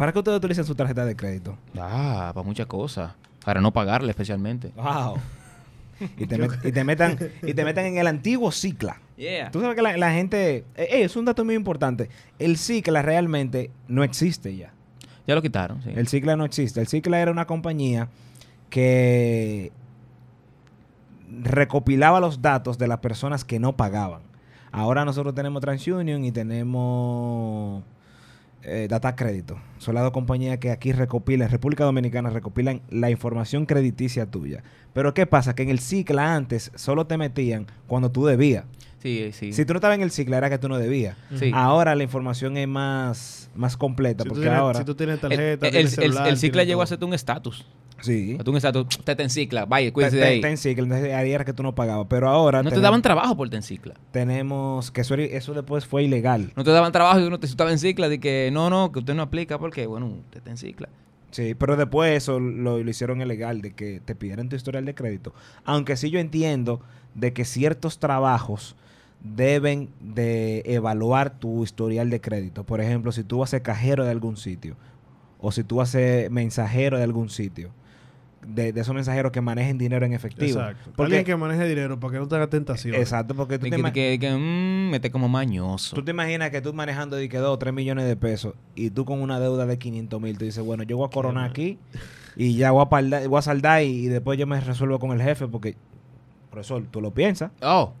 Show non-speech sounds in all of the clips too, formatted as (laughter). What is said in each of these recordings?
¿Para qué ustedes utilizan su tarjeta de crédito? Ah, para muchas cosas. Para no pagarle especialmente. Wow. (laughs) y, te met- y te metan y te metan en el antiguo Cicla. Yeah. Tú sabes que la, la gente... eh, eh, es un dato muy importante. El Cicla realmente no existe ya. Ya lo quitaron, sí. El Cicla no existe. El Cicla era una compañía que recopilaba los datos de las personas que no pagaban. Ahora nosotros tenemos TransUnion y tenemos eh, Data Crédito. Son las dos compañías que aquí recopilan, en República Dominicana recopilan la información crediticia tuya. Pero ¿qué pasa? Que en el Cicla antes solo te metían cuando tú debías. Sí, sí. Si tú no estabas en el Cicla era que tú no debías. Sí. Ahora la información es más, más completa. Si porque tienes, ahora... si tú tienes tarjeta, el, tienes el- el- celular, el cicla tienes llegó a hacerte un estatus. Sí. Tú un estatus, te te encicla, vaya, cuídese Te- de te- ahí. te en Cicla, entonces ahí era que tú no pagabas. Pero ahora No te daban trabajo por te encicla. tenemos que eso, eso después fue ilegal. No te daban trabajo y uno te estaba en cicla de que no, no, que usted no aplica porque, bueno, usted está en cicla. Sí, pero después eso lo, lo hicieron ilegal de que te pidieran tu historial de crédito. Aunque sí yo entiendo de que ciertos trabajos deben de evaluar tu historial de crédito. Por ejemplo, si tú vas a ser cajero de algún sitio o si tú vas a ser mensajero de algún sitio. De, de esos mensajeros que manejen dinero en efectivo. Exacto. Porque- Alguien que maneje dinero para que no te haga tentación. Exacto, porque tú te, que, que, que, mm, mete como mañoso. tú te imaginas que tú manejando de que 2 o 3 millones de pesos y tú con una deuda de 500 mil, tú dices, bueno, yo voy a coronar aquí y ya voy a, paldar- voy a saldar y, y después yo me resuelvo con el jefe porque, profesor, tú lo piensas, Oh,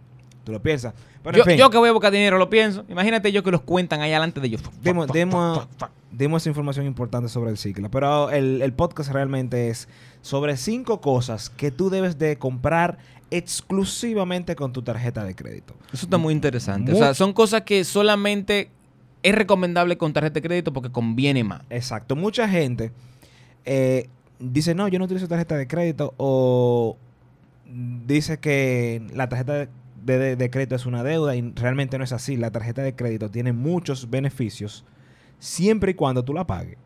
tú lo piensas. Pero yo, en fin, yo que voy a buscar dinero lo pienso. Imagínate yo que los cuentan ahí adelante de ellos. dimos, dimos- dimos información importante sobre el ciclo, pero el, el podcast realmente es sobre cinco cosas que tú debes de comprar exclusivamente con tu tarjeta de crédito. Eso está muy interesante. O sea, son cosas que solamente es recomendable con tarjeta de crédito porque conviene más. Exacto. Mucha gente eh, dice, no, yo no utilizo tarjeta de crédito o dice que la tarjeta de, de- de crédito es una deuda y realmente no es así. La tarjeta de crédito tiene muchos beneficios siempre y cuando tú la pagues.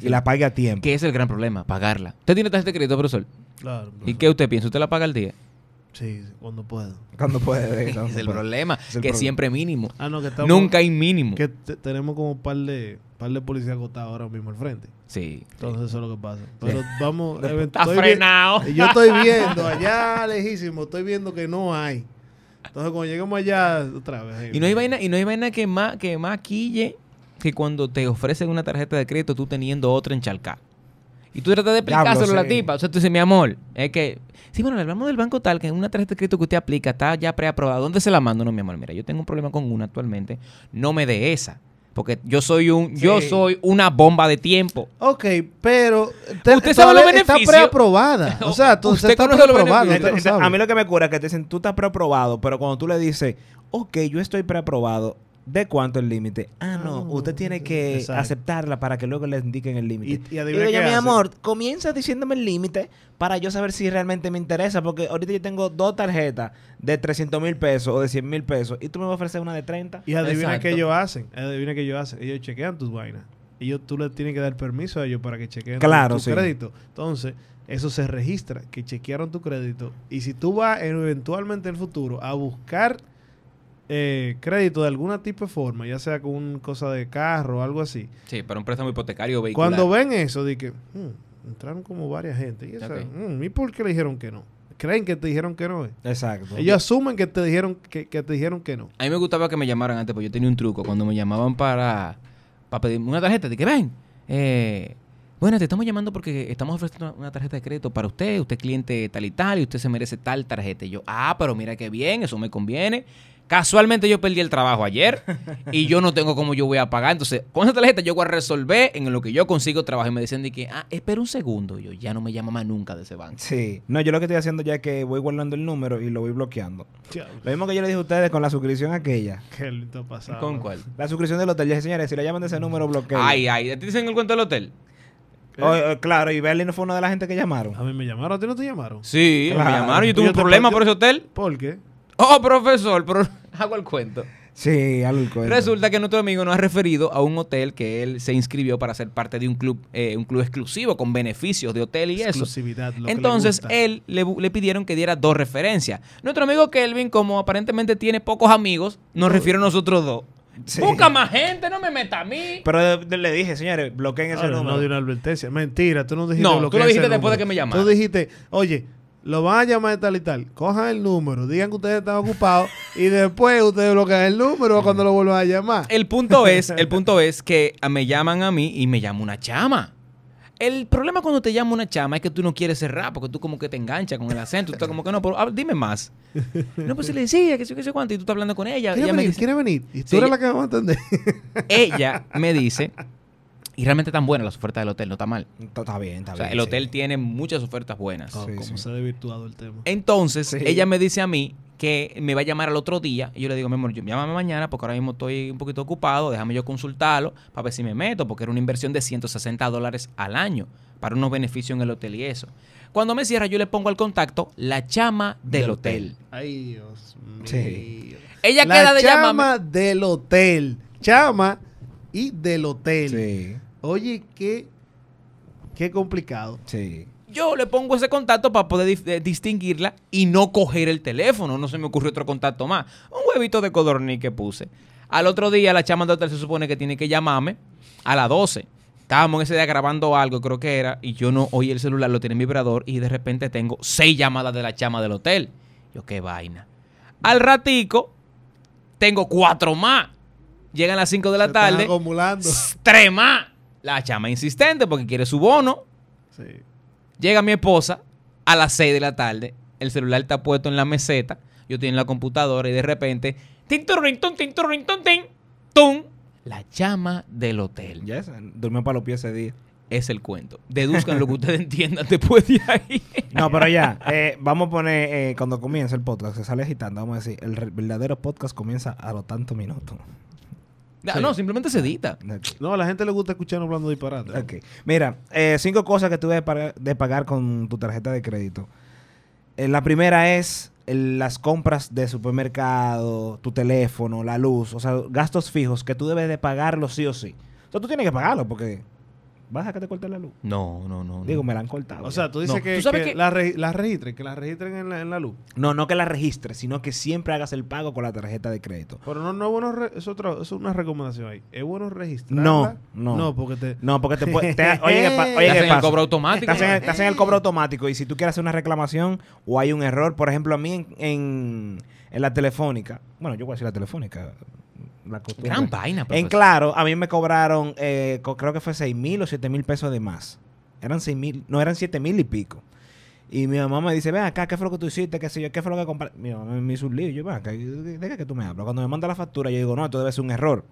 Y la pague a tiempo. Que es el gran problema, pagarla. ¿Usted tiene tarjeta de crédito, profesor? Claro. ¿Y qué usted piensa? ¿Usted la paga al día? Sí, cuando puedo. Cuando puede. (laughs) cuando es el puede. problema, Es el que problema. siempre mínimo. Ah, no, que estamos... Nunca hay mínimo. Que te- tenemos como un par de, par de policías agotados ahora mismo al frente. Sí. Entonces eso es lo que pasa. Pero vamos... (laughs) Está vi- frenado. Y yo estoy viendo allá lejísimo, estoy viendo que no hay. Entonces cuando lleguemos allá, otra vez. Y no hay vaina, y no hay vaina que más, que más quille que cuando te ofrecen una tarjeta de crédito tú teniendo otra encharcada. Y tú tratas de Diablo, explicárselo a la sí. tipa. O sea, tú dices, mi amor, es que... Sí, bueno, le hablamos del banco tal, que una tarjeta de crédito que usted aplica está ya preaprobada. ¿Dónde se la mando? No, mi amor, mira, yo tengo un problema con una actualmente. No me dé esa. Porque yo soy un, yo soy una bomba de tiempo. Ok, pero Usted sabe los todavía está beneficios. preaprobada. (laughs) O sea, tú Usted está preaprobado. beneficios. usted Entonces, sabe. a mí lo que me cura es que te dicen, tú estás preaprobado, pero cuando tú le dices, ok, yo estoy preaprobado, ¿de cuánto el límite? Ah, no, Ah, usted tiene que exacto. aceptarla para que luego le indiquen el límite. Y- y Y, adivina digo yo, qué mi amor, comienza diciéndome el límite para yo saber si realmente me interesa, porque ahorita yo tengo dos tarjetas de 300 mil pesos o de 100 mil pesos y tú me vas a ofrecer una de 30. Y adivina qué ellos hacen. Adivina qué ellos hacen. Ellos chequean tus vainas. Ellos, tú le tienes que dar permiso a ellos para que chequeen tu- Claro, tu, sí. crédito. Entonces, eso se registra, que chequearon tu crédito. Y si tú vas eventualmente en el futuro a buscar eh, crédito de alguna tipo de forma, ya sea con una cosa de carro o algo así, Sí, para un préstamo hipotecario o vehicular. cuando ven eso, di que "Hmm, entraron como varias gente. Y, esa, Ok. "Hmm, ¿y por qué le dijeron que no? Creen que te dijeron que no. eh. Exacto. Ellos asumen que te dijeron que, que te dijeron que no. A mí me gustaba que me llamaran antes, porque yo tenía un truco. Cuando me llamaban para, para pedirme una tarjeta, de que ven, eh, bueno, te estamos llamando porque estamos ofreciendo una, una tarjeta de crédito para usted, usted es cliente tal y tal, y usted se merece tal tarjeta. Y yo, ah, pero mira qué bien, eso me conviene. Casualmente yo perdí el trabajo ayer (laughs) y yo no tengo cómo yo voy a pagar. Entonces, con esa tarjeta yo voy a resolver en lo que yo consigo trabajo. Y me decían de que, ah, espera un segundo. Y yo, ya no me llama más nunca de ese banco. Sí. No, yo lo que estoy haciendo ya es que voy guardando el número y lo voy bloqueando. Lo mismo que yo le dije a ustedes con la suscripción aquella. Qué lindo pasado. ¿Con cuál? La suscripción del hotel. Ya, señores, si le llaman de ese número, bloqueo. Ay, ay, ¿te dicen el cuento del hotel? claro, y Berlin no fue una de la gente que llamaron. A mí me llamaron, ¿a ti no te llamaron? Sí, Claro. me llamaron. Yo tuve un problema por ese hotel. ¿Por qué? Oh, profesor, pero hago el cuento. Sí, algo el cuento. Resulta que nuestro amigo nos ha referido a un hotel que él se inscribió para ser parte de un club, eh, un club exclusivo con beneficios de hotel y eso. Exclusividad, lo que le Entonces gusta. él le, le pidieron que diera dos referencias. Nuestro amigo Kelvin, como aparentemente tiene pocos amigos, nos refiere a nosotros dos. Sí. Busca más gente, no me meta a mí. Pero de- le dije, señores, bloqueen ese Ahora, número. no de una advertencia. Mentira, tú no dijiste No, tú lo dijiste después de que me llamaran. Tú dijiste, oye, lo van a llamar tal y tal. Cojan el número, digan que ustedes están ocupados y después ustedes bloquean el número cuando lo vuelvan a llamar. El punto es, el (laughs) punto es que me llaman a mí y me llama una chama. El problema cuando te llama una chama es que tú no quieres cerrar porque tú como que te enganchas con el acento. Tú estás como que no, pero ah, dime más. No, pues se le decía que sé, que sé cuánto y tú estás hablando con ella. ¿Quiere Ella me venir? dice, ¿Quiere venir? Y tú Sí, eres la que va a entender. ella me dice, y realmente están buenas las ofertas del hotel, no está mal. Está está bien, está O sea, bien. el sí. hotel tiene muchas ofertas buenas. Oh, Sí, sí. se ha desvirtuado el tema. Entonces, Sí. ella me dice a mí que me va a llamar al otro día. Y yo le digo, mi amor, yo- llámame mañana porque ahora mismo estoy un poquito ocupado. Déjame yo consultarlo para ver si me meto, porque era una inversión de 160 dólares al año para unos beneficios en el hotel y eso. Cuando me cierra, yo le pongo al contacto la chama del, Del hotel. Ay, Dios mío. Sí. Ella la queda de chama llamarme. del hotel. Chama y del hotel. Sí, Oye, qué, qué complicado. sí. Yo le pongo ese contacto para poder eh, distinguirla y no coger el teléfono. No se me ocurrió otro contacto más. Un huevito de codorniz que puse. Al otro día, la chama del hotel se supone que tiene que llamarme a las 12. Estábamos en ese día grabando algo, creo que era, y yo no oí el celular, lo tiene en vibrador, y de repente tengo seis llamadas de la chama del hotel. Yo, qué vaina. Al ratico, tengo cuatro más. Llegan las 5 de la Se están tarde. acumulando. Tres más. La chama insistente porque quiere su bono. Sí. Llega mi esposa a las 6 de la tarde. El celular está puesto en la meseta. Yo estoy en la computadora y de repente. Tin, turrin, tun, tin, turrin, tun, tin, tum. La llama del hotel. Ya esa, durmió para los pies ese día. Es el cuento. Deduzcan lo que ustedes (laughs) entiendan después de ahí. No, pero ya, eh, vamos a poner, eh, cuando comienza el podcast, se sale agitando, vamos a decir, el verdadero podcast comienza a los tantos minutos. Ah, No, simplemente se edita. No, a la gente le gusta escucharnos hablando disparate. Ok. Mira, eh, cinco cosas que tú debes pagar- de pagar con tu tarjeta de crédito. Eh, la primera es el- las compras de supermercado, tu teléfono, la luz, o sea, gastos fijos que tú debes de pagarlos sí o sí. O sea, tú tienes que pagarlo porque vas a que te corten la luz. No, no, no. no. Digo, me la han cortado. O ya. sea, tú dices No, que, ¿tú sabes que que- la, re- la registren, que la registren en la, en la luz. no, no que la registres, sino que siempre hagas el pago con la tarjeta de crédito. Pero no, no es bueno, re- es, otra, es una recomendación ahí. ¿Es bueno registrarla? No, no. No, porque te... No, porque te puede... te- oye, ¿qué pa- (laughs) Te oye, ¿qué hacen el cobro automático. Te hacen, el, el cobro automático y si tú quieres hacer una reclamación o hay un error, por ejemplo, a mí en, en, en la telefónica, bueno, yo voy a decir la telefónica, la. Gran vaina, En profesor. claro, a mí me cobraron, eh, co- creo que fue 6 mil o 7 mil pesos de más. Eran 6 mil, no, eran 7 mil y pico. Y mi mamá me dice, ven acá, ¿qué fue lo que tú hiciste? ¿Qué sé yo? ¿Qué fue lo que compraste? Mi mamá me hizo un lío. Yo, ven acá, ¿de qué que tú me hablas? Cuando me manda la factura, yo digo, no, esto debe ser un error.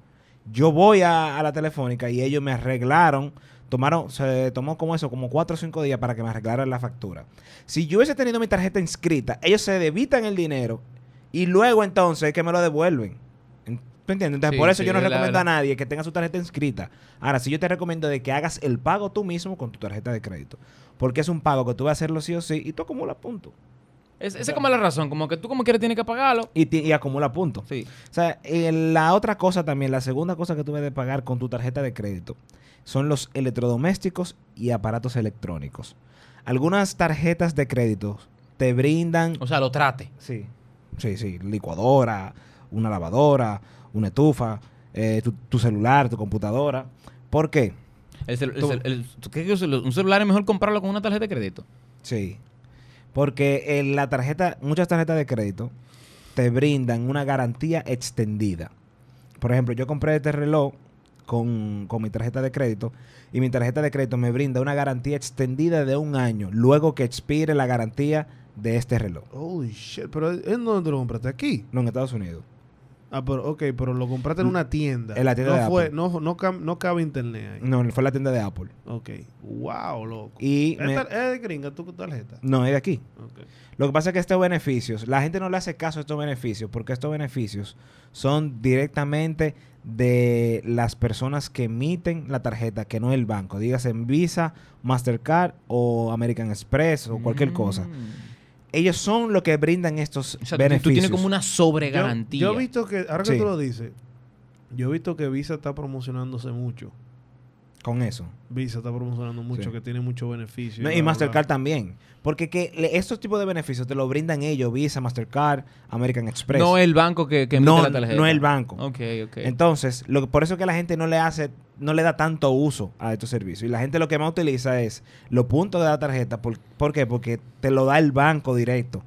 Yo voy a, a la telefónica y ellos me arreglaron. Tomaron, se tomó como eso, como cuatro o cinco días para que me arreglaran la factura. Si yo hubiese tenido mi tarjeta inscrita, ellos se debitan el dinero y luego entonces que me lo devuelven. ¿Tú entiendes? Entonces, Sí, por eso sí, yo no la- recomiendo a nadie que tenga su tarjeta inscrita. Ahora, sí yo te recomiendo de que hagas el pago tú mismo con tu tarjeta de crédito. Porque es un pago que tú vas a hacerlo sí o sí y tú acumulas puntos. Es- esa es como la razón, como que tú como quieres tienes que pagarlo. Y, y acumula puntos. Sí. O sea, eh, la otra cosa también, la segunda cosa que tú debes de pagar con tu tarjeta de crédito son los electrodomésticos y aparatos electrónicos. Algunas tarjetas de crédito te brindan... O sea, lo trate. Sí, sí, sí. Licuadora, una lavadora, una estufa, eh, tu, tu celular, tu computadora. ¿Por qué? El celu- el Tú- celu- el- ¿tú crees que un celu- un celular es mejor comprarlo con una tarjeta de crédito? Sí. Porque en la tarjeta, muchas tarjetas de crédito te brindan una garantía extendida. Por ejemplo, yo compré este reloj con, con mi tarjeta de crédito y mi tarjeta de crédito me brinda una garantía extendida de un año luego que expire la garantía de este reloj. Holy shit, pero ¿en dónde lo compraste? ¿Aquí? No en Estados Unidos. Ah, pero, ok, pero lo compraste en una tienda. En la tienda no de fue, Apple. no, no, no cabe internet ahí. No, fue la tienda de Apple. Ok. Wow, loco. Y me- ¿Es, es de gringa tu tarjeta? no, es de aquí. Lo que pasa es que estos beneficios, la gente no le hace caso a estos beneficios porque estos beneficios son directamente de las personas que emiten la tarjeta, que no el banco. Dígase en Visa, Mastercard o American Express o cualquier cosa. Ellos son los que brindan estos O sea, beneficios. tú tienes como una Yo, sobregarantía. yo he visto que, ahora que Sí. tú lo dices, yo he visto que Visa está promocionándose mucho. Con eso. Visa está promocionando mucho, Sí. que tiene mucho beneficio. No, y Mastercard también. Porque que le- estos tipos de beneficios te lo brindan ellos, Visa, Mastercard, American Express. No el banco que, que emite no, la tarjeta. no el banco. Ok, ok. Entonces, lo, que- por eso que la gente no le hace, no le da tanto uso a estos servicios. Y la gente lo que más utiliza es los puntos de la tarjeta. ¿Por, ¿por qué? Porque te lo da el banco directo.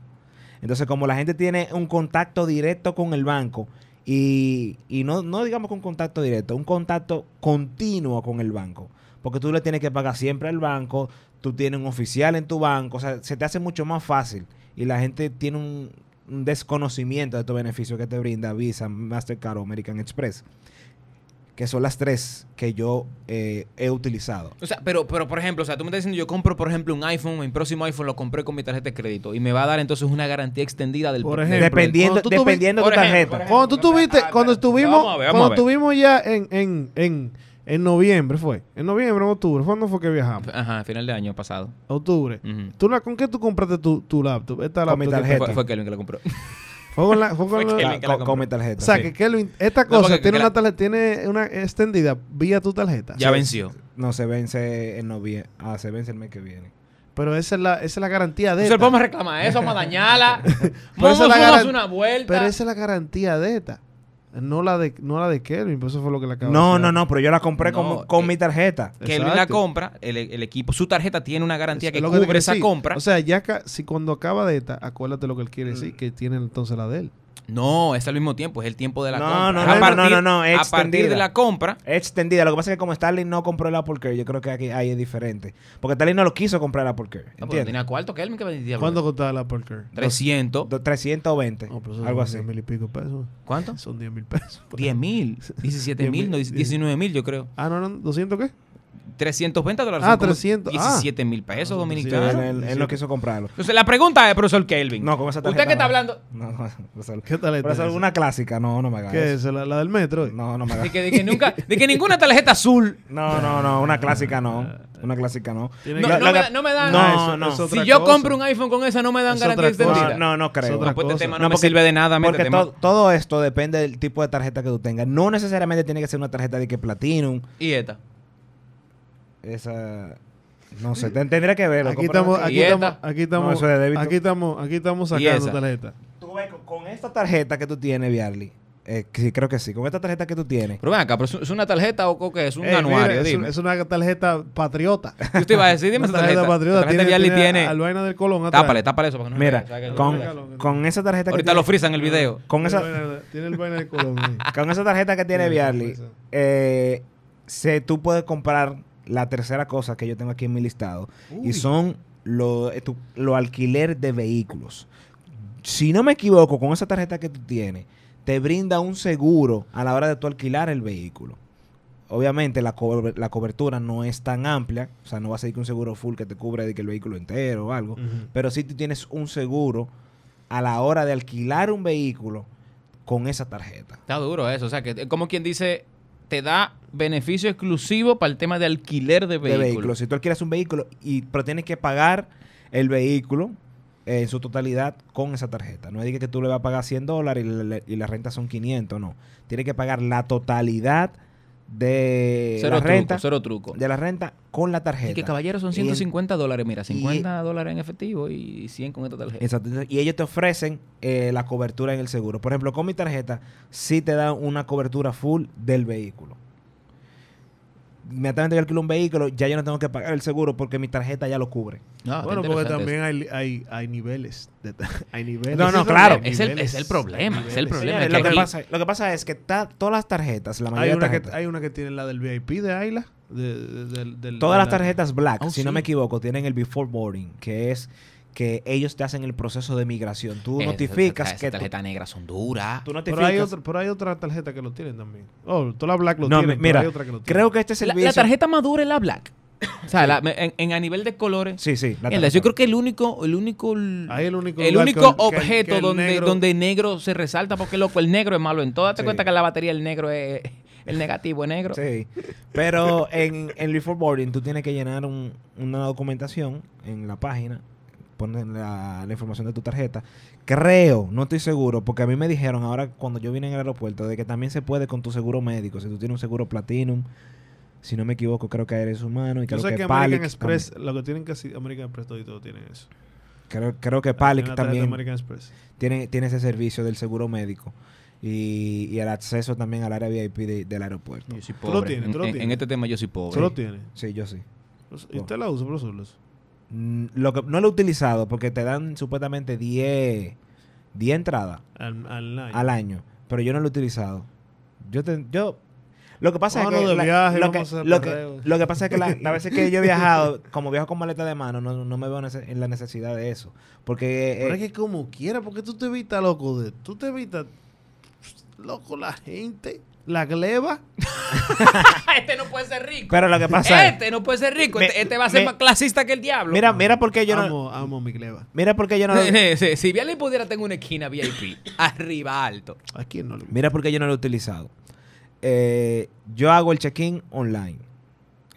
Entonces, como la gente tiene un contacto directo con el banco, y, y no, no digamos con contacto directo, un contacto continuo con el banco. Porque tú le tienes que pagar siempre al banco, tú tienes un oficial en tu banco, o sea, se te hace mucho más fácil. Y la gente tiene un, un desconocimiento de estos beneficios que te brinda Visa, Mastercard o American Express. Que son las tres que yo eh, he utilizado. O sea, pero, pero por ejemplo, o sea, tú me estás diciendo, yo compro, por ejemplo, un iPhone, mi próximo iPhone lo compré con mi tarjeta de crédito y me va a dar entonces una garantía extendida del Por ejemplo, dependiendo tú dependiendo de tu tarjeta. ejemplo. Cuando tú tuviste, Ah, cuando espérate. estuvimos, ver, cuando estuvimos ya en, en, en, en noviembre, fue. En noviembre, en octubre. ¿Cuándo fue que viajamos? Ajá, final de año pasado. Octubre. ¿Tú la, ¿Con qué tú compraste tu, tu laptop? Esta Con mi laptop que- tarjeta. Fue, fue Kelvin que lo compró. (laughs) Fue con la, fue con Fue la- la mi tarjeta. O sea, sí. que Kelvin, esta No, cosa tiene que una tarjeta, tiene una extendida vía tu tarjeta. Ya venció. No, se vence en noviembre. Ah, se vence el mes que viene. Pero esa es la, esa es la garantía de Entonces esta. podemos reclamar eso, vamos a dañarla. (laughs) Pero vamos esa es la a una vuelta. Pero esa es la garantía de esta. No la de, no la de Kelvin, pues eso fue lo que le acabo de No, no, no, pero yo la compré No, con, con eh, mi tarjeta. Kelvin la compra, el, el equipo, su tarjeta tiene una garantía Es que cubre esa compra. O sea, ya si cuando acaba de esta, acuérdate lo que él quiere Mm. decir, que tiene entonces la de él. No, es al mismo tiempo, es el tiempo de la No, compra. no, A no, no, partir- no, no, es A partir de extendida. la compra, Extendida. Lo que pasa es que como Starling no compró el Apple Care, yo creo que aquí ahí es diferente. Porque Starling no lo quiso comprar el Apple Care. no, ¿Entiendes? tenía cuarto que vendía. ¿Cuánto costaba la Apple Care? 300. Do- 320. No, pero eso algo así. 10 mil y pico pesos. ¿Cuánto? Son 10 mil pesos. 10 mil, 17 mil, no, 10,000. 19 mil, yo creo. Ah, no, no, ¿200 qué? 320 dólares. Ah, son como 300, ah. 17 mil pesos Ah, Sí, dominicanos. él, él- él no quiso comprarlo. Entonces, la pregunta es, profesor Kelvin. No, con esa ¿Usted tarjeta. qué está no. hablando? No, no, profesor. ¿Qué tal Profesor, una clásica. No, no me hagas ¿Qué es? ¿La, la del metro? No, no me De hagas que, de que nunca, de que ninguna tarjeta azul. No, no, no. Una clásica no. Una clásica no. No, que- no Lo me, no me dan. No, Ah, eso- no. eso si yo cosa. compro un iPhone con esa, no me dan Es garantía extendida. No, no, creo. otra No, pues este cosa. tema no, No, me porque- sirve de nada. Porque métete, to- todo esto depende del tipo de tarjeta que tú tengas. No necesariamente tiene que ser una tarjeta de que Platinum. ¿Y esta? Esa. No sé, ten- tendría que verlo. Aquí estamos, aquí estamos, aquí estamos, No, es aquí estamos, aquí estamos ¿Y sacando tarjeta. Tú ves, con- esta tarjeta que tú tienes, Viarly. eh, que sí, creo que sí. Con esta tarjeta que tú tienes. Pero ven acá, pero ¿es- ¿es una tarjeta o qué? Es un Eh, mira, anuario, es, dime. es una tarjeta patriota. Yo te iba a decir, dime esa tarjeta. patriota. La tarjeta tiene, tiene tiene... al vaina del Colón atrás. Tápale, tápale eso. para que no Mira, con, Con- con esa tarjeta que Ahorita tiene- lo frisan el video. con Tiene esa, Tiene el vaina del Colón. ahí. (laughs) con esa tarjeta que tiene Viarly, eh, se, tú puedes comprar la tercera cosa que yo tengo aquí en mi listado. Uy. Y son los lo lo alquiler de vehículos. Si no me equivoco, con esa tarjeta que tú tienes, te brinda un seguro a la hora de tú alquilar el vehículo. Obviamente la, co- la cobertura no es tan amplia, o sea, no va a ser que un seguro full que te cubre de que el vehículo entero o algo, pero sí tú tienes un seguro a la hora de alquilar un vehículo con esa tarjeta. Está duro eso. O sea, que eh, como quien dice, te da beneficio exclusivo para el tema de alquiler de de vehículos. vehículos. Si tú alquilas un vehículo, y, pero tienes que pagar el vehículo eh, en su totalidad con esa tarjeta. No es que tú le vas a pagar 100 dólares y, y la renta son 500, no. Tienes que pagar la totalidad de Cero la truco, renta cero truco. de la renta con la tarjeta. Y que caballero son Y en- 150 dólares, mira, 50 dólares en efectivo y 100 con esta tarjeta. Exacto. Y ellos te ofrecen eh, la cobertura en el seguro. Por ejemplo, con mi tarjeta sí te dan una cobertura full del vehículo. Inmediatamente yo alquilo un vehículo, ya yo no tengo que pagar el seguro porque mi tarjeta ya lo cubre. Bueno, porque también hay, hay, hay niveles. de- (laughs) hay niveles. No, no, claro. Es el- es el problema, es el problema. Señores, es que lo, que pasa, lo que pasa es que ta- todas las tarjetas, la Hay mayoría de una, que, hay una que tiene la del VIP de Ayla. De, de- del- del- todas de las la- tarjetas black, Oh, si no me equivoco, tienen el before boarding, que es que ellos te hacen el proceso de migración. Tú notificas que tú, tarjetas negras son duras. tú Pero notificas. hay, otra, pero hay otra tarjeta que lo tienen también. Oh, todas las Black lo no, mira, pero hay otra que lo tienen. creo que este La, servicio la tarjeta madura es la black. O sea, la- en, en- a nivel de colores. Sí, sí, la la- yo creo que el único, el único, Ahí el único el único que- que- objeto que el donde, negro- donde negro se resalta, porque loco, el negro es malo en todo. Date Sí. cuenta que en la batería el negro es el negativo es negro. Sí, pero en, en Before Boarding tú tienes que llenar un- una documentación en la página, ponen la, la información de tu tarjeta. Creo, no estoy seguro, porque a mí me dijeron ahora cuando yo vine en el aeropuerto de que también se puede con tu seguro médico, si tú tienes un seguro Platinum Si no me equivoco, creo que Aires Humano y Yo creo sé que, que Palic American Express, lo que tienen que hacer, American Express todo y todo tiene eso. Creo, creo que Palic también American Express. tiene, tiene ese servicio del seguro médico y, y el acceso también al área VIP de- del aeropuerto. Yo soy Tú lo pobre. tienes, En- tú lo en, tienes. en este tema yo soy pobre. ¿Tú lo tienes? Sí, yo sí. ¿Y usted la usa, profesor? Mm, Lo que, no lo he utilizado porque te dan supuestamente 10, 10 entradas Al, al año. al año, pero yo no lo he utilizado. Yo, te- yo lo que pasa es que, la- viaje, lo, que lo, que, lo que pasa es que la- veces que yo he viajado, (laughs) como viajo con maleta de mano, no, no me veo en la necesidad de eso. Porque Pero eh, es que como quiera, porque tú te evitas, loco, de... Tú te evitas, loco, la gente, la gleba. (laughs) este no puede ser rico. pero lo que pasa es, Este no puede ser rico. Me- este, este va a ser me- más clasista que el diablo. mira, mira por qué yo no, amo, amo mi gleba. mira por qué yo no, lo- (laughs) si, si Viale pudiera tener una esquina VIP, (laughs) arriba alto. ¿A quién no le mira por qué yo no lo he utilizado. Eh, yo hago el check-in online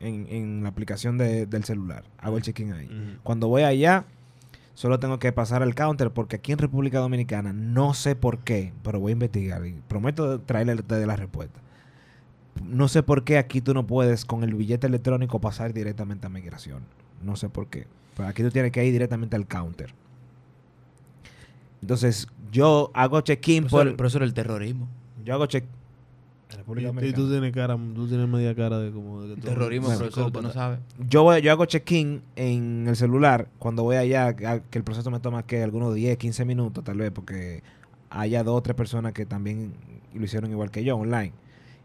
en, en la aplicación de- del celular. Hago el check-in ahí. Cuando voy allá, solo tengo que pasar al counter porque aquí en República Dominicana, no sé por qué, pero voy a investigar y prometo traerle de la respuesta. No sé por qué aquí tú no puedes con el billete electrónico pasar directamente a migración. No sé por qué. Pero aquí tú tienes que ir directamente al counter. Entonces, yo hago check-in por... Pero eso era el terrorismo. Yo hago check... En República Y, y Dominicana. tú tienes cara, tú tienes media cara de como de que tú- Terrorismo, Bueno, profesor, no sabe. yo, voy- yo hago check-in en el celular cuando voy allá, que el proceso me toma que algunos 10, 15 minutos tal vez, porque haya dos o tres personas que también lo hicieron igual que yo online.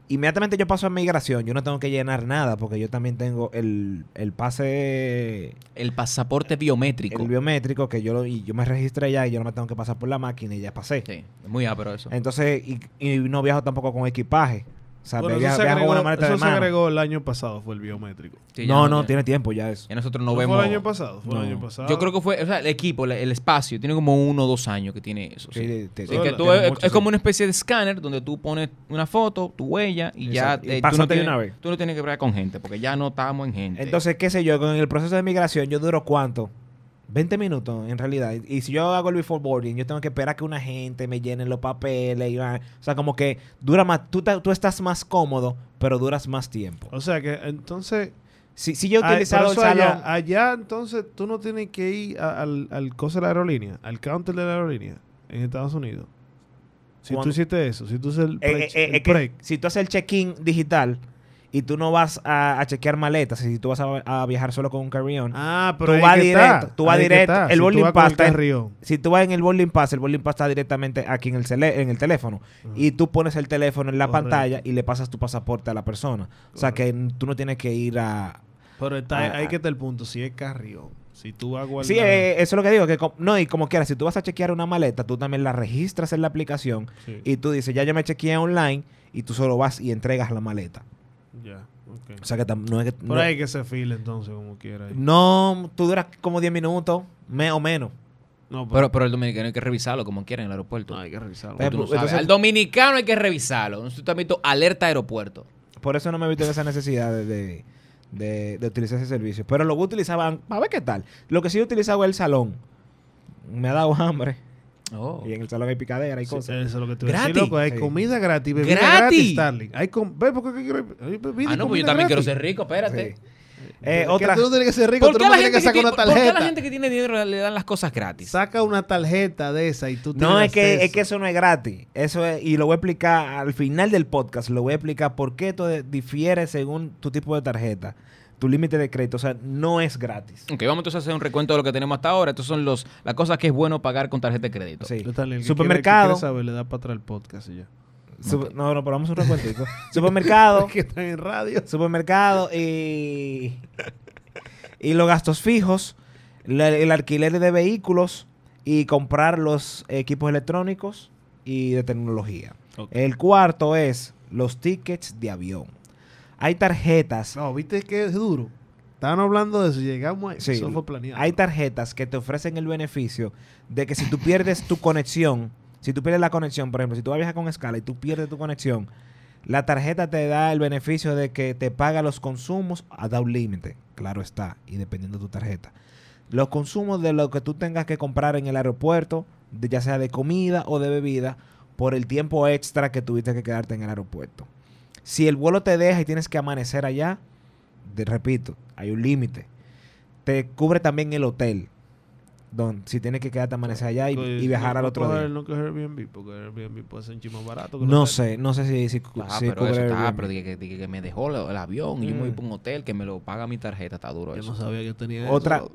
Inmediatamente yo paso a migración, yo no tengo que llenar nada porque yo también tengo el, el pase, El pasaporte biométrico. el biométrico, que yo, lo- y yo me registré ya y yo no me tengo que pasar por la máquina y ya pasé. Sí, muy ápero eso. Entonces, y, y no viajo tampoco con equipaje. O sea, Bueno, se con una agregó, maleta eso de se agregó el año pasado, fue el biométrico. Sí, no, no, ya- tiene tiempo ya eso. Ya nosotros no ¿No vemos. fue el año pasado? Fue No. el año pasado. Yo creo que fue, o sea, el equipo, el espacio, tiene como uno o dos años que tiene eso. Sí. Sí, te- que tú es, mucho, es sí. como una especie de escáner donde tú pones una foto, tu huella y Exacto. ya Y eh, tú, pásate no de tienes, una vez. tú no tienes que hablar con gente porque ya no estamos en gente. Entonces, qué sé yo, con el proceso de migración yo duro cuánto? 20 minutos en realidad. Y, si yo hago el before boarding, yo tengo que esperar que una gente me llene los papeles. y o sea, como que dura más, tú, tú estás más cómodo, pero duras más tiempo. O sea que entonces... Si, si yo he utilizado el salón, allá, allá, entonces tú no tienes que ir a- al, al cosa de la aerolínea, al counter de la aerolínea en Estados Unidos. Si Cuando- tú hiciste eso, si tú haces el, eh, eh, eh, el que si tú haces el check-in digital y tú no vas a, a chequear maletas, si tú vas a, a viajar solo con un carry-on, Ah, pero Tú vas directo, tú vas directo, está. el Si boarding pass está en- si tú vas en el boarding pass, el boarding pass está directamente aquí en el, cele- en el teléfono. Y tú pones el teléfono en la Correcto. pantalla y le pasas tu pasaporte a la persona. O sea que tú no tienes que ir a... Pero está, Ah, ahí ah. que está el punto, si es carrión, si tú vas a guardar... Sí, eh, eso es lo que digo. que No, y como quieras, si tú vas a chequear una maleta, tú también la registras en la aplicación Sí, y tú dices, ya yo me chequeé online y tú solo vas y entregas la maleta. O sea que no es que... Por no, ahí que se file entonces, como quiera. ahí. no, tú duras como 10 minutos, me, o menos. No, pero, pero el dominicano hay que revisarlo como quiera en el aeropuerto. no, hay que revisarlo. Pero- no entonces-. Al dominicano hay que revisarlo. No sé si tú has visto alerta aeropuerto. Por eso no me he visto en esa necesidad de, de, de- de utilizar ese servicio. Pero lo utilizaban, a ver qué tal. Lo que sí he utilizado es el salón. Me ha dado hambre. Oh. Y en el salón hay picadera y Sí, cosas. eso es lo que Gratis. loco. Hay Sí. comida gratis, bebida ¡Gratis! gratis, Starling. Hay com ¿Ves por qué quiero bebida Ah, no, pues yo también quiero ser rico, espérate. Sí. Eh, otra, tú no tienes que ser rico, ¿Por tú no tienes que sacar una por qué a tarjeta. la gente que tiene dinero le dan las cosas gratis? Saca una tarjeta de esa y tú no, tienes es que, es que eso no es gratis. Eso es, y lo voy a explicar al final del podcast. Lo voy a explicar por qué esto difiere según tu tipo de tarjeta, tu límite de crédito. O sea, no es gratis. Ok, vamos entonces a hacer un recuento de lo que tenemos hasta ahora. Estos son los, las cosas que es bueno pagar con tarjeta de crédito. Sí. Starling, el que Supermercado. quiere- el que quiere saber, le da para atrás el podcast y ya. Sup- No, no, pero vamos a un recuentico. (laughs) Supermercado. (laughs) que están en radio. supermercado y, y los gastos fijos, la- el alquiler de vehículos y comprar los equipos electrónicos y de tecnología. El cuarto es los tickets de avión. Hay tarjetas, No, viste que es duro. Estaban hablando de eso, llegamos a Sí, eso fue planeado. hay tarjetas que te ofrecen el beneficio de que si tú pierdes tu conexión, si tú pierdes la conexión, por ejemplo, si tú vas a viajar con escala y tú pierdes tu conexión, la tarjeta te da el beneficio de que te paga los consumos a un límite, claro está, y dependiendo de tu tarjeta. Los consumos de lo que tú tengas que comprar en el aeropuerto, de- ya sea de comida o de bebida, por el tiempo extra que tuviste que quedarte en el aeropuerto. Si el vuelo te deja y tienes que amanecer allá, de- repito, hay un límite. Te cubre también el hotel. Don, si tienes que quedarte a amanecer allá y, Pues, y viajar no- al no otro día. No coger Airbnb, porque Airbnb puede ser un chimo barato. que No hotel. sé, no sé si, si, Ah, si pero cubre eso está, Airbnb. pero dije que, dije que me dejó el avión y yo me voy Mm. para un hotel que me lo paga mi tarjeta, está duro Yo eso. no sabía que tenía Otra- eso.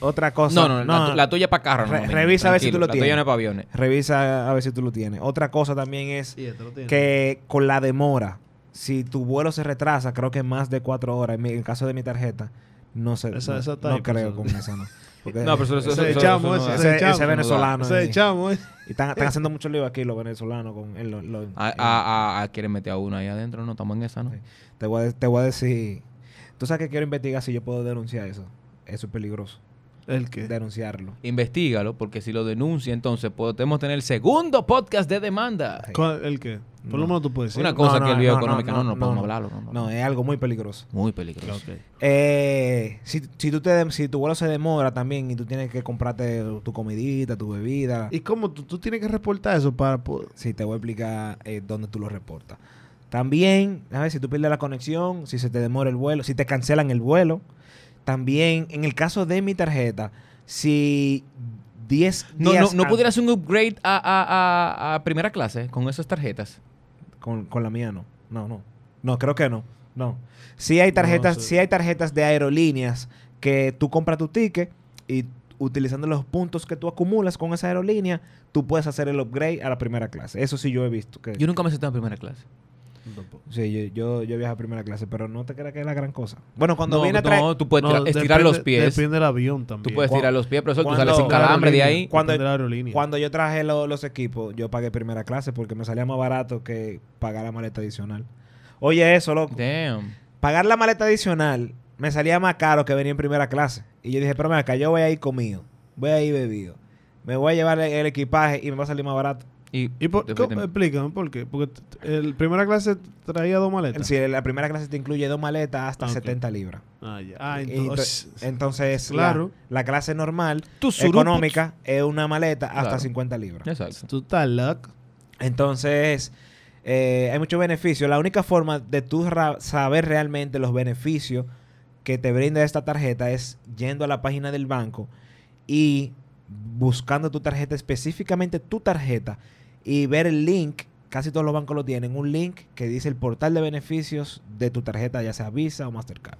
Otra cosa. No, no, la, tu- la tuya es para carro. Re- no, no, revisa a ver si tú lo La tienes. tuya no es para aviones. Revisa a ver si tú lo tienes. Otra cosa también es Sí, este lo tiene. que con la demora, si tu vuelo se retrasa, creo que más de cuatro horas, en, mi- en el caso de mi tarjeta, no sé. Esa- no, esa no type, creo eso. con esa, ¿no? Porque- No, pero eso, eso, Ese eso- chamo, eso ese- ese, ese venezolano. Ese eh. chamo, eh. Y están, están haciendo mucho lío aquí los venezolanos con en lo- lo- Ah, en- ah, ah, quieren meter a uno ahí adentro, no estamos en esa, ¿no? Sí. te, voy a, te voy a decir. Tú sabes que quiero investigar si yo puedo denunciar eso. Eso es peligroso. ¿El qué? Denunciarlo. Investígalo, porque si lo denuncia, entonces podemos tener el segundo podcast de demanda. Sí. ¿Cuál- ¿El qué? Por lo No. menos tú puedes decir. Una cosa no, que el no, video no, económica, no, no, no, no, podemos no. hablarlo. No, no. No, es algo muy peligroso. Muy peligroso. Eh, si, si, tú te, si tu vuelo se demora también y tú tienes que comprarte tu comidita, tu bebida, ¿Y cómo tú, tú tienes que reportar eso para poder... sí, te voy a explicar eh, dónde tú lo reportas. También, a ver, si tú pierdes la conexión, si se te demora el vuelo, si te cancelan el vuelo. También, en el caso de mi tarjeta, si 10 No, no, días no an- pudieras un upgrade a, a- a- a primera clase con esas tarjetas. Con, con la mía no. No, no. No, creo que no. No. Sí hay tarjetas, No sé. sí hay tarjetas de aerolíneas que tú compras tu ticket y utilizando los puntos que tú acumulas con esa aerolínea, tú puedes hacer el upgrade a la primera clase. Eso sí yo he visto. Que, Yo nunca me senté en primera clase. Sí, yo, yo, yo viajo a primera clase, pero no te creas que es la gran cosa. Bueno, cuando no, viene a traer... no, tú puedes No, estirar depende- los pies. Depende del avión también. Tú puedes Cuan- tirar los pies, profesor. Tú cuando- sales sin calambre de ahí. Cuando- de la aerolínea. Cuando yo traje lo- los equipos, yo pagué primera clase porque me salía más barato que pagar la maleta adicional. Oye, eso, loco. Damn. pagar la maleta adicional me salía más caro que venir en primera clase. Y yo dije, pero mira, acá yo voy a ir comido, voy a ir bebido, me voy a llevar el, el equipaje y me va a salir más barato. Y, ¿Y por, explícame por qué? Porque el primera clase traía dos maletas. Si la primera clase te incluye dos maletas hasta Ah, ok. 70 libras. Ah, ya. Ah, Y entonces... ento- entonces, Claro. la, la clase normal, económica, es una maleta hasta Claro. 50 libras. Exacto. Tú estás loco. Entonces, eh, hay muchos beneficios. La única forma de tú saber realmente los beneficios que te brinda esta tarjeta es yendo a la página del banco y buscando tu tarjeta, específicamente tu tarjeta, y ver el link. Casi todos los bancos lo tienen. Un link que dice el portal de beneficios de tu tarjeta, ya sea Visa o Mastercard.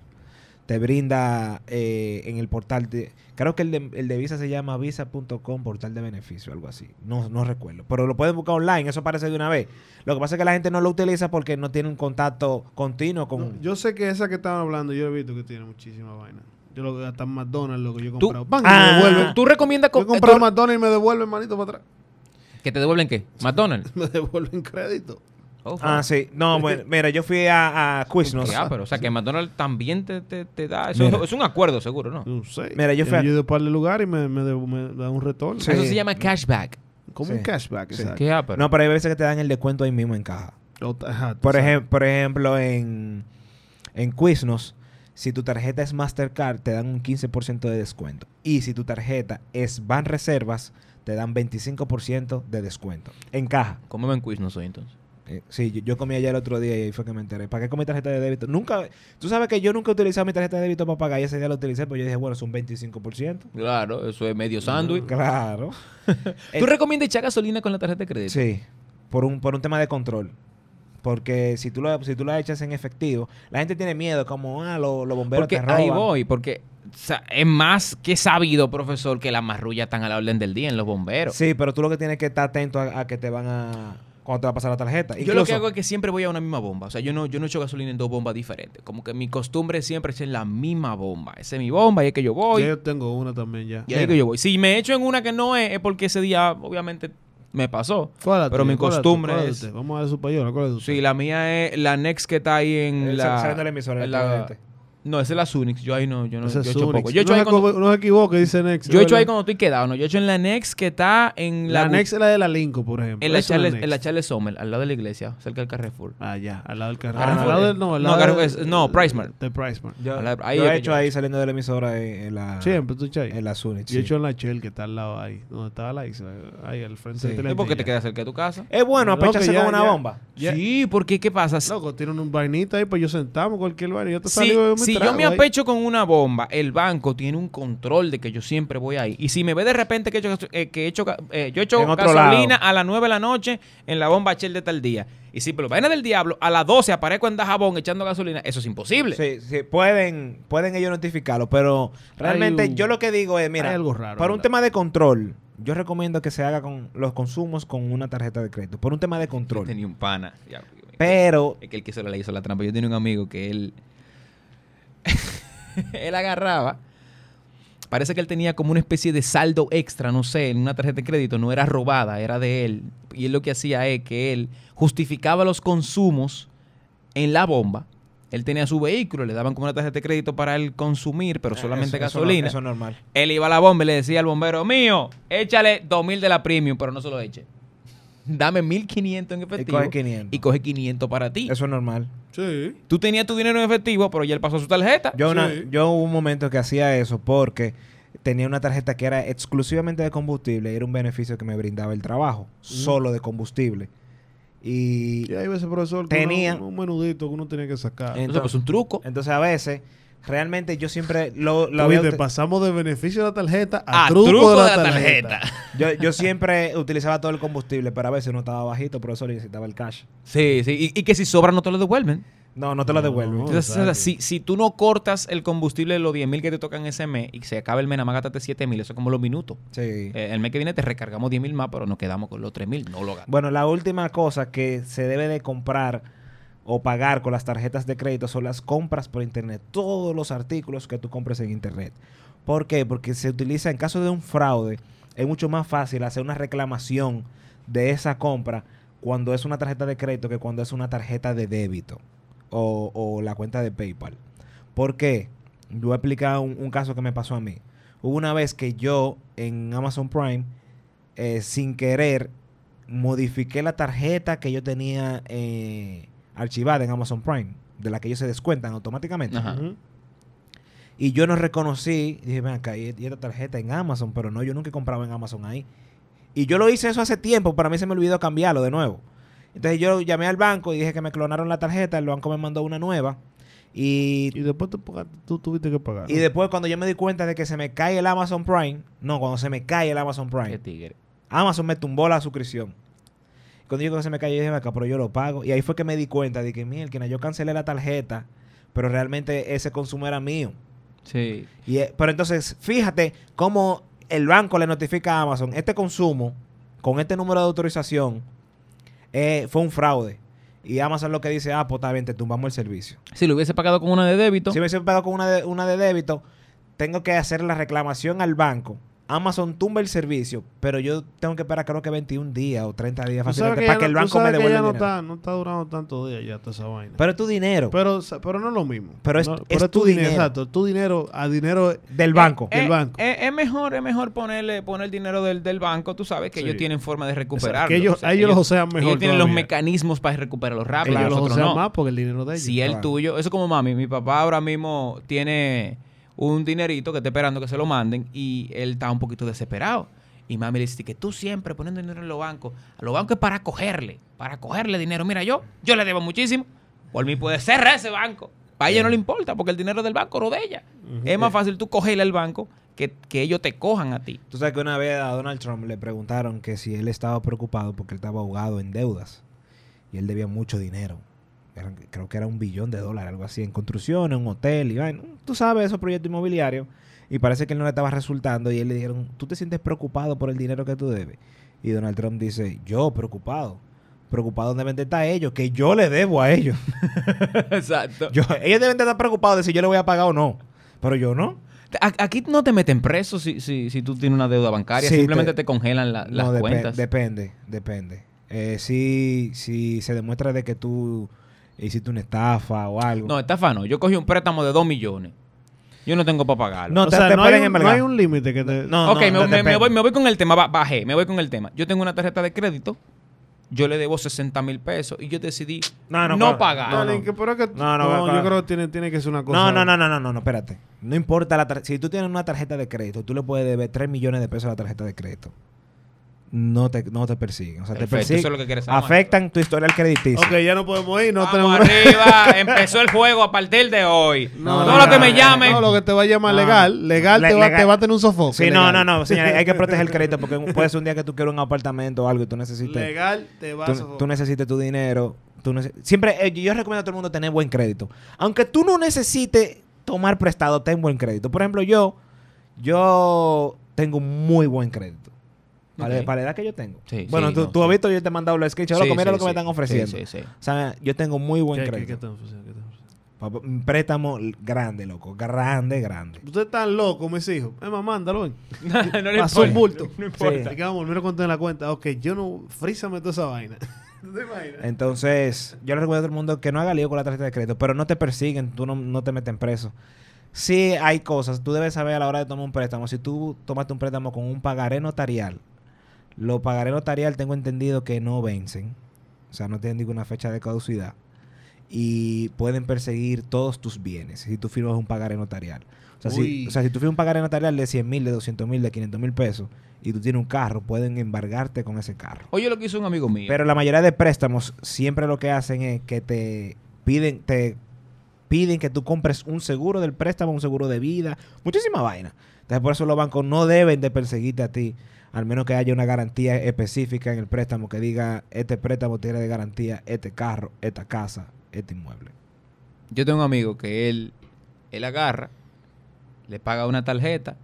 Te brinda eh, en el portal de... Creo que el de, el de Visa se llama visa.com, portal de beneficio, algo así. No, no recuerdo. Pero lo pueden buscar online, eso aparece de una vez. Lo que pasa es que la gente no lo utiliza porque no tiene un contacto continuo con... No, yo sé que esa que estaban hablando, yo he visto que tiene muchísima vaina. Yo lo hasta en McDonald's lo que yo he comprado. ¡Pam! y Ah, me devuelven. ¿Tú recomiendas Yo he co- comprado tú- McDonald's y me devuelven manito para atrás. que te devuelven qué? (laughs) McDonald's. Me devuelven crédito. Oh, Ah, sí. No, bueno, mira, yo fui a, a Quiznos. Ya, pero o sea que McDonald's también te, te, te da. Eso Mira. es un acuerdo, seguro, ¿no? No sé. Mira, yo fui a- Yo a un par de lugares y me, me, da un retorno. Sí. Eso se llama cashback. Como Sí. un cashback, Sí. exacto. ¿Qué ah, pero? No, pero hay veces que te dan el descuento ahí mismo en caja. Ajá, Por, ejem- por ejemplo, en, en Quiznos, si tu tarjeta es Mastercard, te dan un 15% de descuento. Y si tu tarjeta es Ban Reservas, te dan 25% de descuento. En caja. ¿Cómo ven quiz no soy entonces? Eh, sí, yo, yo comí ayer el otro día y ahí fue que me enteré. ¿Para qué con mi tarjeta de débito? Nunca. Tú sabes que yo nunca he utilizado mi tarjeta de débito para pagar y ese día lo utilicé, pues yo dije, bueno, son 25%. Claro, eso es medio sándwich. Claro. (laughs) ¿Tú recomiendas echar gasolina con la tarjeta de crédito? Sí, por un, por un tema de control. Porque si tú, lo, si tú la echas en efectivo, la gente tiene miedo, como, ah, lo- los bomberos Porque te roban. ahí voy, porque o sea, es más que sabido, profesor, que las marrullas están a la orden del día en los bomberos. Sí, pero tú lo que tienes que estar atento a, a que te van a... Cuando te va a pasar la tarjeta. Yo lo que hago es que siempre voy a una misma bomba. O sea, yo no, yo no echo gasolina en dos bombas diferentes. Como que mi costumbre es siempre echar en la misma bomba. Esa es mi bomba y es que yo voy. Ya yo tengo una también ya. Y ahí es que yo voy. Si me echo en una que no es, es porque ese día, obviamente, me pasó. ¿Cuál es la Pero mi ¿Cuál es la costumbre tuya? ¿Cuál es-? Vamos a ver su payola. ¿Cuál es? Sí, la mía es la Next que está ahí en Eh, la... saliendo la emisora, en la-. No, esa es la Sunix. Yo ahí no, yo no, Ese yo es poco. Yo he hecho no, ahí se cuando, equivo- no se equivoque, dice Next. yo he hecho ahí cuando estoy quedado, ¿no? Yo he hecho en la Next que está en la, La Next es la de la Lincoln, por ejemplo. en la Charles, en la Charles Sommer, al lado de la iglesia, cerca del Carrefour. Ah, ya, al lado del. Ah, al no, lado eh, del, no, al no, lado Carrefour del- es- no, Pricemart. De Pricemart. Yo, la- ahí yo he hecho yo- ahí saliendo de la emisora en, en la, Siempre, tú echas ahí. en la Sunit. Yo he sí. hecho en la Shell, que está al lado ahí, donde estaba la isla, ahí al frente Sí. de ¿Y ¿Y Telentilla. por qué te queda cerca de tu casa? Es bueno apecharse con una bomba. Sí, porque ¿qué pasa? Loco, tienen un vainita ahí, pues yo sentamos cualquier vaina y yo te salgo si yo me ahí. apecho con una bomba, el banco tiene un control de que yo siempre voy ahí. Y si me ve de repente que, he hecho, eh, que he hecho, eh, yo he hecho gasolina lado. a las 9 de la noche en la bomba Shell de tal día. Y si pero vaina del diablo, a las 12 aparezco en Dajabón echando gasolina, eso es imposible. Sí, sí, pueden, pueden ellos notificarlo, pero realmente un- yo lo que digo es, mira, hay algo raro, para un tema de control, yo recomiendo que se haga con los consumos con una tarjeta de crédito, por un tema de Yo control. tenía un pana. Ya, Pero, Es que el que solo le hizo la trampa. Yo tenía un amigo que él. (laughs) él agarraba. Parece que él tenía como una especie de saldo extra, no sé, en una tarjeta de crédito. No era robada, era de él. Y él lo que hacía es que él justificaba los consumos en la bomba. Él tenía su vehículo, le daban como una tarjeta de crédito para él consumir, pero solamente Eh, eso no- gasolina. Eso, es normal. Él iba a la bomba y le decía al bombero, mío, échale 2000 de la premium, pero no se lo eche. Dame 1500 en efectivo. coge 500. Y coge 500 para ti. Eso es normal. Sí. Tú tenías tu dinero en efectivo, pero ya él pasó su tarjeta. Yo, una- yo hubo un momento que hacía eso porque tenía una tarjeta que era exclusivamente de combustible y era un beneficio que me brindaba el trabajo, solo de combustible. Y Y ahí ese profesor que Tenía- uno- un menudito que uno tenía que sacar. En- Entonces, pues un truco. entonces a veces, realmente yo siempre lo, lo Tú había pasamos de beneficio de la tarjeta a, A truco, de la, tarjeta. (laughs) yo, yo siempre utilizaba todo el combustible, pero a veces uno estaba bajito, por eso necesitaba el cash. Sí, sí. Y, y que si sobra no te lo devuelven. No, no te lo No, devuelven. Entonces, o sea, exacto. si, si tú no cortas el combustible de los 10 mil que te tocan ese mes y se acaba el mes, nada más gástate 7 mil, eso es como los minutos. Sí. Eh, el mes que viene te recargamos 10 mil más, pero nos quedamos con los 3 mil, no lo gastamos. Bueno, la última cosa que se debe de comprar o pagar con las tarjetas de crédito son las compras por internet. Todos los artículos que tú compres en internet. ¿Por qué? Porque se utiliza en caso de un fraude, es mucho más fácil hacer una reclamación de esa compra cuando es una tarjeta de crédito que cuando es una tarjeta de débito o, o la cuenta de PayPal. ¿Por qué? Yo voy a explicar un, un caso que me pasó a mí. Hubo una vez que yo en Amazon Prime, eh, sin querer, modifiqué la tarjeta que yo tenía eh, archivada en Amazon Prime, de la que ellos se descuentan automáticamente. Ajá. Y yo no reconocí, dije, ven acá, y esta tarjeta en Amazon, pero no, yo nunca he comprado en Amazon ahí. Y yo lo hice eso hace tiempo, para mí se me olvidó cambiarlo de nuevo. Entonces yo llamé al banco y dije que me clonaron la tarjeta, el banco me mandó una nueva. Y, Y después tú, tuviste que pagar. y después cuando yo me di cuenta de que se me cae el Amazon Prime, no, cuando se me cae el Amazon Qué Prime, tigre. Amazon me tumbó la suscripción. Cuando digo que se me cayó, yo dije, acá, pero yo lo pago. Y ahí fue que me di cuenta de que, mierda, yo cancelé la tarjeta, pero realmente ese consumo era mío. Sí. Y, eh, pero entonces, fíjate cómo el banco le notifica a Amazon, este consumo, con este número de autorización, eh, fue un fraude. Y Amazon lo que dice, ah, pues está bien, te tumbamos el servicio. Si lo hubiese pagado con una de débito, Si hubiese pagado con una de, una de débito, tengo que hacer la reclamación al banco. Amazon tumba el servicio, pero yo tengo que esperar creo que 21 días o 30 días fácilmente que para que el banco me devuelva el no dinero. está, no está durando tantos días ya toda esa vaina. Pero es tu dinero Pero, pero no es lo mismo. Pero es- No, es tu tu dinero. dinero. Exacto, tu dinero a dinero del banco. del Eh, banco. eh, es mejor, es mejor ponerle, poner el dinero del, del banco. Tú sabes que Sí. ellos tienen forma de recuperarlo. que ellos, O sea, ellos, los osean mejor. ellos tienen los mecanismos para recuperarlo rápido. Ellos los nosotros osean no. más porque el dinero de ellos. Si el tuyo, eso como mami, mi papá ahora mismo tiene un dinerito que está esperando que se lo manden y él está un poquito desesperado. Y mami le dice que tú siempre poniendo dinero en los bancos, a los bancos es para cogerle, para cogerle dinero. Mira, yo, yo le debo muchísimo. Por mí puede cerrar ese banco. A ella no le importa porque el dinero del banco no de ella. Es más fácil tú cogerle al banco que, que ellos te cojan a ti. Tú sabes que una vez a Donald Trump le preguntaron que si él estaba preocupado porque él estaba ahogado en deudas y él debía mucho dinero. Eran- creo que era un billón de dólares, algo así, en construcción, en un hotel y vaina. Tú sabes, esos proyectos inmobiliarios. Y parece que él no le estaba resultando y él le dijeron, ¿tú te sientes preocupado por el dinero que tú debes? Y Donald Trump dice, yo preocupado. Preocupado deben de estar ellos, que yo le debo a ellos. (laughs) Exacto. Yo, ellos deben de estar preocupados de si yo le voy a pagar o no. Pero yo no. Aquí no te meten preso si, si, si tú tienes una deuda bancaria. Sí, Simplemente te- te, congelan la- las No, cuentas. Depende, depende. Eh, si, si se demuestra de que tú hiciste una estafa o algo. No, estafa no. Yo cogí un préstamo de 2 millones. Yo no tengo para pagarlo. No, o te- sea, te no, hay un, no hay un límite que te... No, ok, no, me, no, me- voy, me voy con el tema. ba- Bajé, me voy con el tema. Yo tengo una tarjeta de crédito. Yo le debo 60 mil pesos y yo decidí No, no, no, pagar. No, no. que- pero es que- No, no, yo creo que tiene, tiene que ser una cosa... No, no, no, no, no, no, no, espérate. No importa la tarjeta. Si tú tienes una tarjeta de crédito, tú le puedes deber 3 millones de pesos a la tarjeta de crédito. No te, no te persiguen. O sea, te persiguen. eso es lo que quieres saber. Afectan tu historial crediticio. Ok, ya no podemos ir, no Vamos tenemos... arriba, (laughs) empezó el juego a partir de hoy. No, no, lo que me no, llame. No, lo que te va a llamar No. legal. Legal, Le- te, va, legal. te va a tener un sofoque. Sí, no, legal. no, no, (laughs) señores, hay que proteger el crédito porque puede ser un día que tú quieras un apartamento o algo y tú necesites, Legal, te va a tú, sofocar. tú necesites tu dinero. Tú Siempre, eh, yo recomiendo a todo el mundo tener buen crédito. Aunque tú no necesites tomar prestado, ten buen crédito. Por ejemplo, yo, yo tengo muy buen crédito. Para, la edad que yo tengo. Sí, bueno, sí, tú, no, tú sí. has visto, yo te he mandado los sketches. Sí, loco, mira sí, lo que me están ofreciendo. Sí, sí, sí. O sea, yo tengo muy buen ¿Qué, qué, crédito. qué? ¿Qué Un préstamo grande, loco. Grande, grande. Ustedes están locos, mis hijos. Es más, mándalo, (laughs) no le Pasó un bulto. No importa. Que vamos, mira cuánto en la cuenta. Ok, yo no... Frízame toda esa vaina. (laughs) ¿Tú te imaginas? Entonces, yo le recuerdo a todo el mundo que no haga lío con la tarjeta de crédito, pero no te persiguen, tú no, no te meten preso. Sí hay cosas, tú debes saber a la hora de tomar un préstamo, si tú tomaste un préstamo con un pagaré notarial, los pagaré notarial tengo entendido que no vencen, o sea, no tienen ninguna fecha de caducidad y pueden perseguir todos tus bienes si tú firmas un pagaré notarial. O sea, si, o sea, si tú firmas un pagaré notarial de 100 mil, de 200 mil, de 500 mil pesos y tú tienes un carro, pueden embargarte con ese carro. Oye, lo que hizo un amigo mío. Pero la mayoría de préstamos siempre lo que hacen es que te piden, te piden que tú compres un seguro del préstamo, un seguro de vida, muchísima vaina. Entonces por eso los bancos no deben de perseguirte a ti, al menos que haya una garantía específica en el préstamo que diga este préstamo tiene de garantía este carro, esta casa, este inmueble. Yo tengo un amigo que él, él agarra, le paga una tarjeta,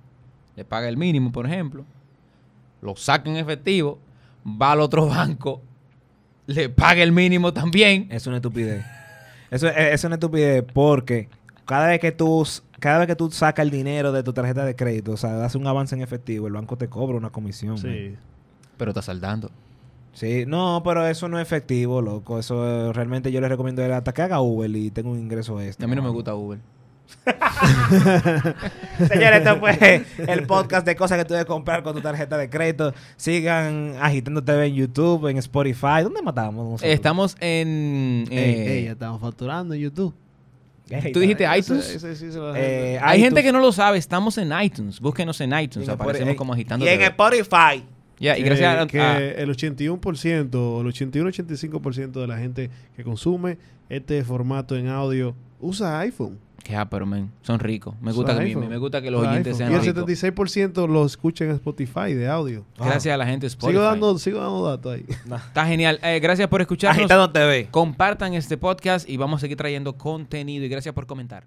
le paga el mínimo, por ejemplo, lo saca en efectivo, va al otro (laughs) banco, le paga el mínimo también. Es una estupidez. Eso es, una estupidez porque cada vez que tú cada vez que tú sacas el dinero de tu tarjeta de crédito, o sea, das un avance en efectivo, el banco te cobra una comisión. man. Sí. Pero está saldando. Sí, no, pero eso no es efectivo, loco. Eso eh, realmente yo le recomiendo hasta que haga Uber y tenga un ingreso extra. a mí no me gusta Uber. (laughs) Señores, esto fue el podcast de cosas que tú debes comprar con tu tarjeta de crédito. Sigan agitando TV en YouTube, en Spotify. ¿Dónde matamos nosotros? Estamos en... Eh, ey, estamos facturando en YouTube. Ey, tú dijiste iTunes. Eh. Hay iTunes. gente que no lo sabe, estamos en iTunes. Búsquenos en iTunes, en aparecemos Spotify- como agitando. Y en. Spotify. Ya, y que, gracias a- que a- el 81% o el 81-85% de la gente que consume este formato en audio usa iPhone. Que ah, pero men, son ricos. Me gusta, que, me gusta que los oyentes iPhone. sean Y el ricos. 76% lo escucha en Spotify de audio. Gracias a la gente de Spotify. Sigo dando, sigo dando datos ahí. (laughs) Está genial. Eh, gracias por escucharnos. Agitando TV. Compartan este podcast y vamos a seguir trayendo contenido. Y gracias por comentar.